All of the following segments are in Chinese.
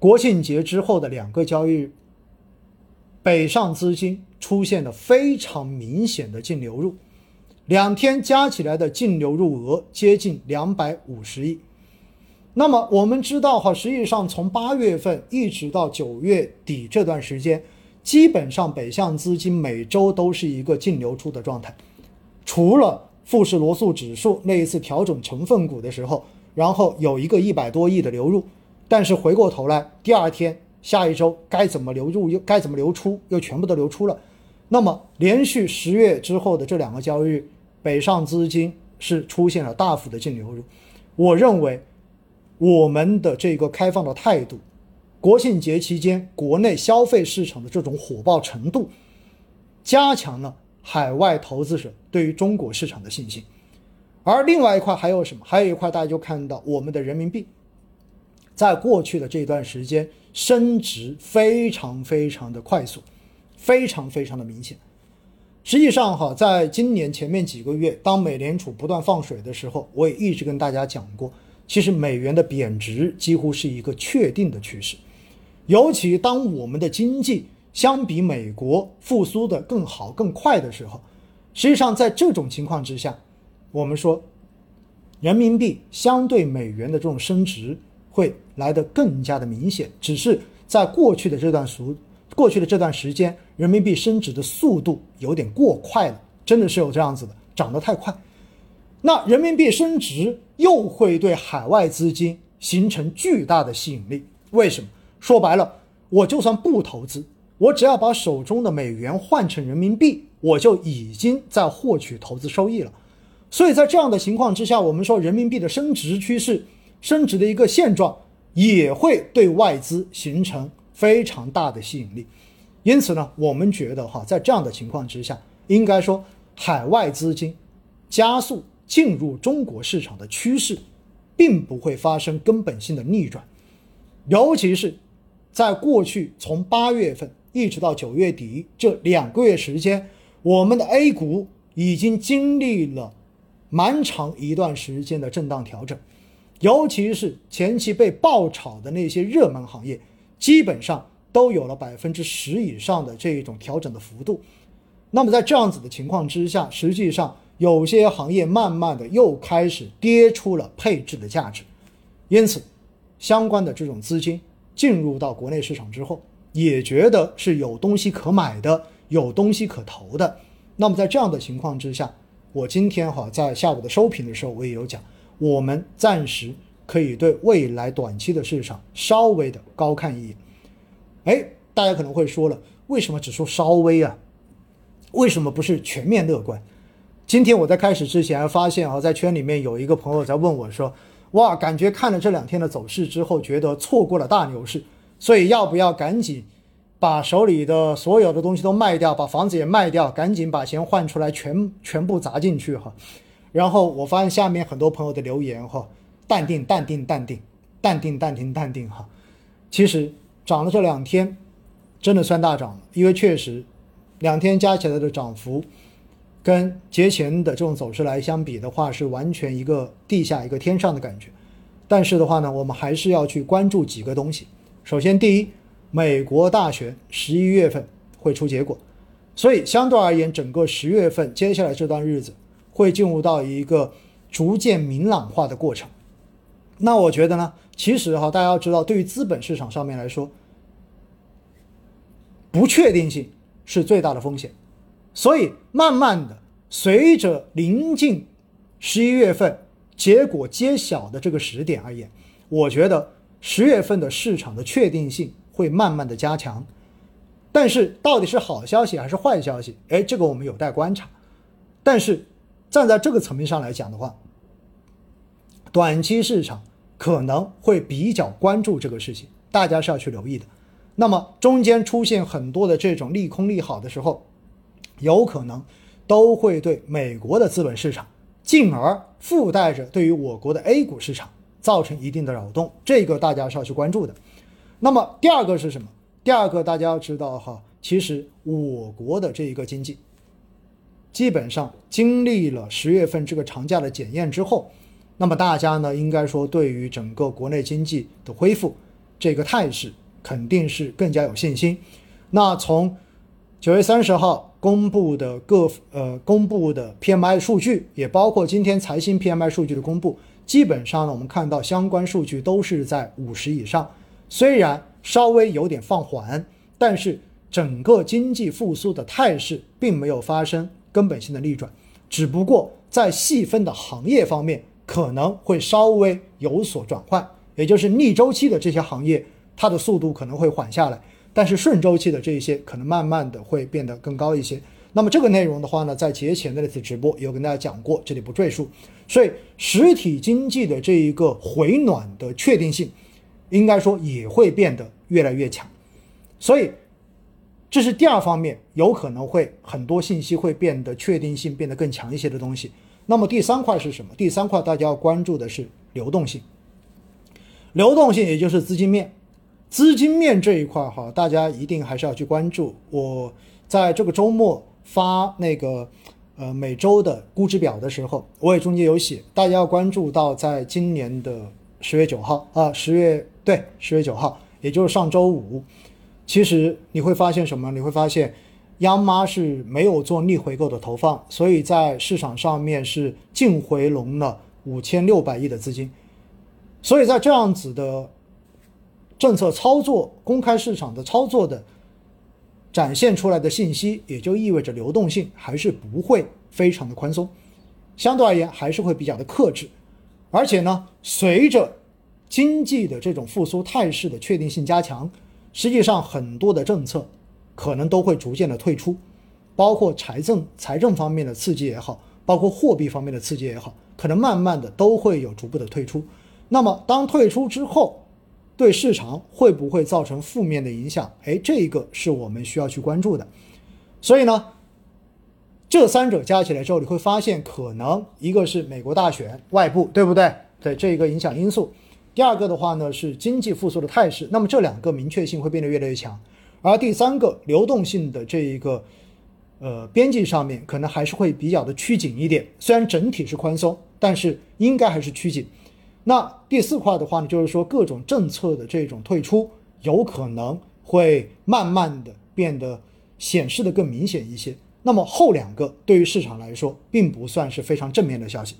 国庆节之后的两个交易日，北上资金出现了非常明显的净流入，两天加起来的净流入额接近两百五十亿。那么我们知道哈，实际上从八月份一直到九月底这段时间，基本上北向资金每周都是一个净流出的状态，除了富时罗素指数那一次调整成分股的时候，然后有一个一百多亿的流入。但是回过头来，第二天、下一周该怎么流入又该怎么流出，又全部都流出了。那么连续十月之后的这两个交易日，北上资金是出现了大幅的净流入。我认为，我们的这个开放的态度，国庆节期间国内消费市场的这种火爆程度，加强了海外投资者对于中国市场的信心。而另外一块还有什么？还有一块大家就看到我们的人民币。在过去的这段时间，升值非常非常的快速，非常非常的明显。实际上，哈，在今年前面几个月，当美联储不断放水的时候，我也一直跟大家讲过，其实美元的贬值几乎是一个确定的趋势。尤其当我们的经济相比美国复苏的更好、更快的时候，实际上在这种情况之下，我们说，人民币相对美元的这种升值。会来得更加的明显，只是在过去的这段时，过去的这段时间，人民币升值的速度有点过快了，真的是有这样子的，涨得太快。那人民币升值又会对海外资金形成巨大的吸引力，为什么？说白了，我就算不投资，我只要把手中的美元换成人民币，我就已经在获取投资收益了。所以在这样的情况之下，我们说人民币的升值趋势。升值的一个现状也会对外资形成非常大的吸引力，因此呢，我们觉得哈，在这样的情况之下，应该说海外资金加速进入中国市场的趋势，并不会发生根本性的逆转，尤其是在过去从八月份一直到九月底这两个月时间，我们的 A 股已经经历了蛮长一段时间的震荡调整。尤其是前期被爆炒的那些热门行业，基本上都有了百分之十以上的这一种调整的幅度。那么在这样子的情况之下，实际上有些行业慢慢的又开始跌出了配置的价值。因此，相关的这种资金进入到国内市场之后，也觉得是有东西可买的，有东西可投的。那么在这样的情况之下，我今天哈在下午的收评的时候，我也有讲。我们暂时可以对未来短期的市场稍微的高看一眼。哎，大家可能会说了，为什么只说稍微啊？为什么不是全面乐观？今天我在开始之前发现啊，在圈里面有一个朋友在问我说：“哇，感觉看了这两天的走势之后，觉得错过了大牛市，所以要不要赶紧把手里的所有的东西都卖掉，把房子也卖掉，赶紧把钱换出来，全全部砸进去哈？”然后我发现下面很多朋友的留言哈，淡定淡定淡定，淡定淡定淡定哈。其实涨了这两天，真的算大涨了，因为确实两天加起来的涨幅，跟节前的这种走势来相比的话，是完全一个地下一个天上的感觉。但是的话呢，我们还是要去关注几个东西。首先，第一，美国大选十一月份会出结果，所以相对而言，整个十月份接下来这段日子。会进入到一个逐渐明朗化的过程。那我觉得呢，其实哈，大家要知道，对于资本市场上面来说，不确定性是最大的风险。所以，慢慢的，随着临近十一月份结果揭晓的这个时点而言，我觉得十月份的市场的确定性会慢慢的加强。但是，到底是好消息还是坏消息？哎，这个我们有待观察。但是，站在这个层面上来讲的话，短期市场可能会比较关注这个事情，大家是要去留意的。那么中间出现很多的这种利空利好的时候，有可能都会对美国的资本市场，进而附带着对于我国的 A 股市场造成一定的扰动，这个大家是要去关注的。那么第二个是什么？第二个大家要知道哈，其实我国的这一个经济。基本上经历了十月份这个长假的检验之后，那么大家呢，应该说对于整个国内经济的恢复，这个态势肯定是更加有信心。那从九月三十号公布的各呃公布的 PMI 数据，也包括今天财新 PMI 数据的公布，基本上呢，我们看到相关数据都是在五十以上，虽然稍微有点放缓，但是整个经济复苏的态势并没有发生根本性的逆转，只不过在细分的行业方面可能会稍微有所转换，也就是逆周期的这些行业，它的速度可能会缓下来。但是顺周期的这一些可能慢慢的会变得更高一些。那么这个内容的话呢，在节前的那次直播有跟大家讲过，这里不赘述。所以实体经济的这一个回暖的确定性，应该说也会变得越来越强。所以这是第二方面，有可能会很多信息会变得确定性变得更强一些的东西。那么第三块是什么？第三块大家要关注的是流动性。流动性也就是资金面。资金面这一块哈，大家一定还是要去关注。我在这个周末发那个呃每周的估值表的时候，我也中间有写，大家要关注到，在今年的十月九号啊，十月对十月九号，也就是上周五，其实你会发现什么？你会发现央妈是没有做逆回购的投放，所以在市场上面是净回笼了五千六百亿的资金，所以在这样子的。政策操作、公开市场的操作的展现出来的信息，也就意味着流动性还是不会非常的宽松，相对而言还是会比较的克制。而且呢，随着经济的这种复苏态势的确定性加强，实际上很多的政策可能都会逐渐的退出，包括财政财政方面的刺激也好，包括货币方面的刺激也好，可能慢慢的都会有逐步的退出。那么当退出之后，对市场会不会造成负面的影响？哎，这一个是我们需要去关注的。所以呢，这三者加起来之后，你会发现，可能一个是美国大选外部，对不对？对这一个影响因素。第二个的话呢，是经济复苏的态势。那么这两个明确性会变得越来越强。而第三个流动性的这一个呃边际上面，可能还是会比较的趋紧一点。虽然整体是宽松，但是应该还是趋紧。那第四块的话呢，就是说各种政策的这种退出，有可能会慢慢的变得显示的更明显一些。那么后两个对于市场来说，并不算是非常正面的消息。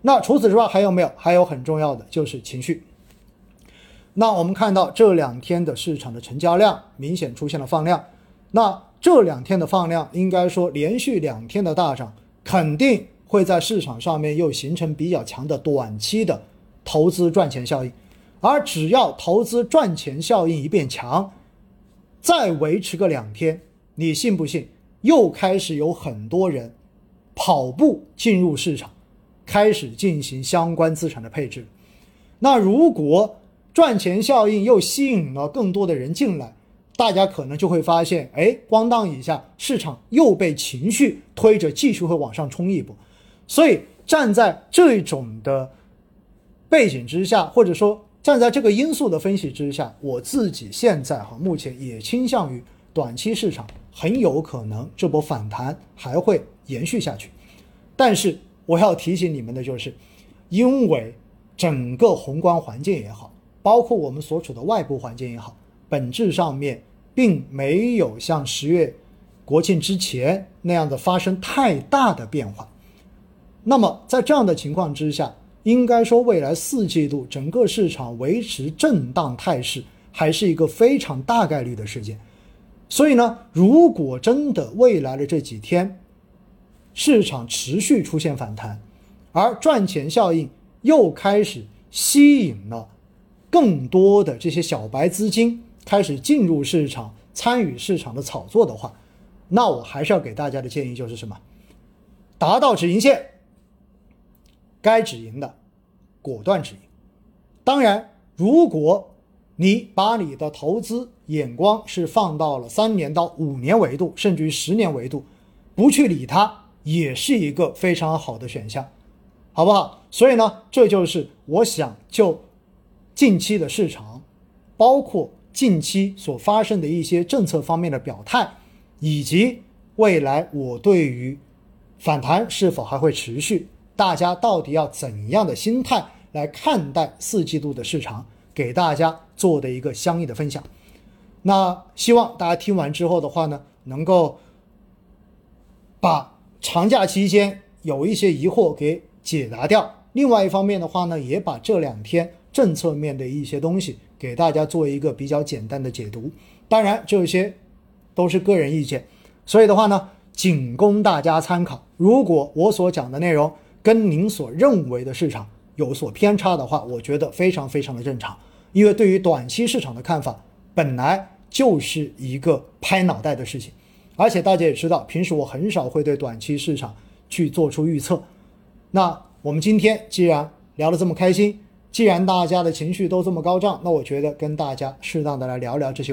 那除此之外还有没有？还有很重要的就是情绪。那我们看到这两天的市场的成交量明显出现了放量。那这两天的放量，应该说连续两天的大涨，肯定会在市场上面又形成比较强的短期的。投资赚钱效应，而只要投资赚钱效应一变强，再维持个两天，你信不信？又开始有很多人跑步进入市场，开始进行相关资产的配置。那如果赚钱效应又吸引了更多的人进来，大家可能就会发现，哎，咣当一下，市场又被情绪推着继续会往上冲一波。所以站在这种的。背景之下，或者说站在这个因素的分析之下，我自己现在哈目前也倾向于短期市场很有可能这波反弹还会延续下去。但是我要提醒你们的就是，因为整个宏观环境也好，包括我们所处的外部环境也好，本质上面并没有像十月国庆之前那样的发生太大的变化。那么在这样的情况之下，应该说，未来四季度整个市场维持震荡态势，还是一个非常大概率的事件。所以呢，如果真的未来的这几天市场持续出现反弹，而赚钱效应又开始吸引了更多的这些小白资金开始进入市场参与市场的炒作的话，那我还是要给大家的建议就是什么？达到止盈线。该止盈的，果断止盈。当然，如果你把你的投资眼光是放到了三年到五年维度，甚至于十年维度，不去理它，也是一个非常好的选项，好不好？所以呢，这就是我想就近期的市场，包括近期所发生的一些政策方面的表态，以及未来我对于反弹是否还会持续。大家到底要怎样的心态来看待四季度的市场？给大家做的一个相应的分享。那希望大家听完之后的话呢，能够把长假期间有一些疑惑给解答掉。另外一方面的话呢，也把这两天政策面的一些东西给大家做一个比较简单的解读。当然，这些都是个人意见，所以的话呢，仅供大家参考。如果我所讲的内容跟您所认为的市场有所偏差的话，我觉得非常非常的正常。因为对于短期市场的看法，本来就是一个拍脑袋的事情，而且大家也知道，平时我很少会对短期市场去做出预测。那我们今天既然聊得这么开心，既然大家的情绪都这么高涨，那我觉得跟大家适当的来聊聊这些。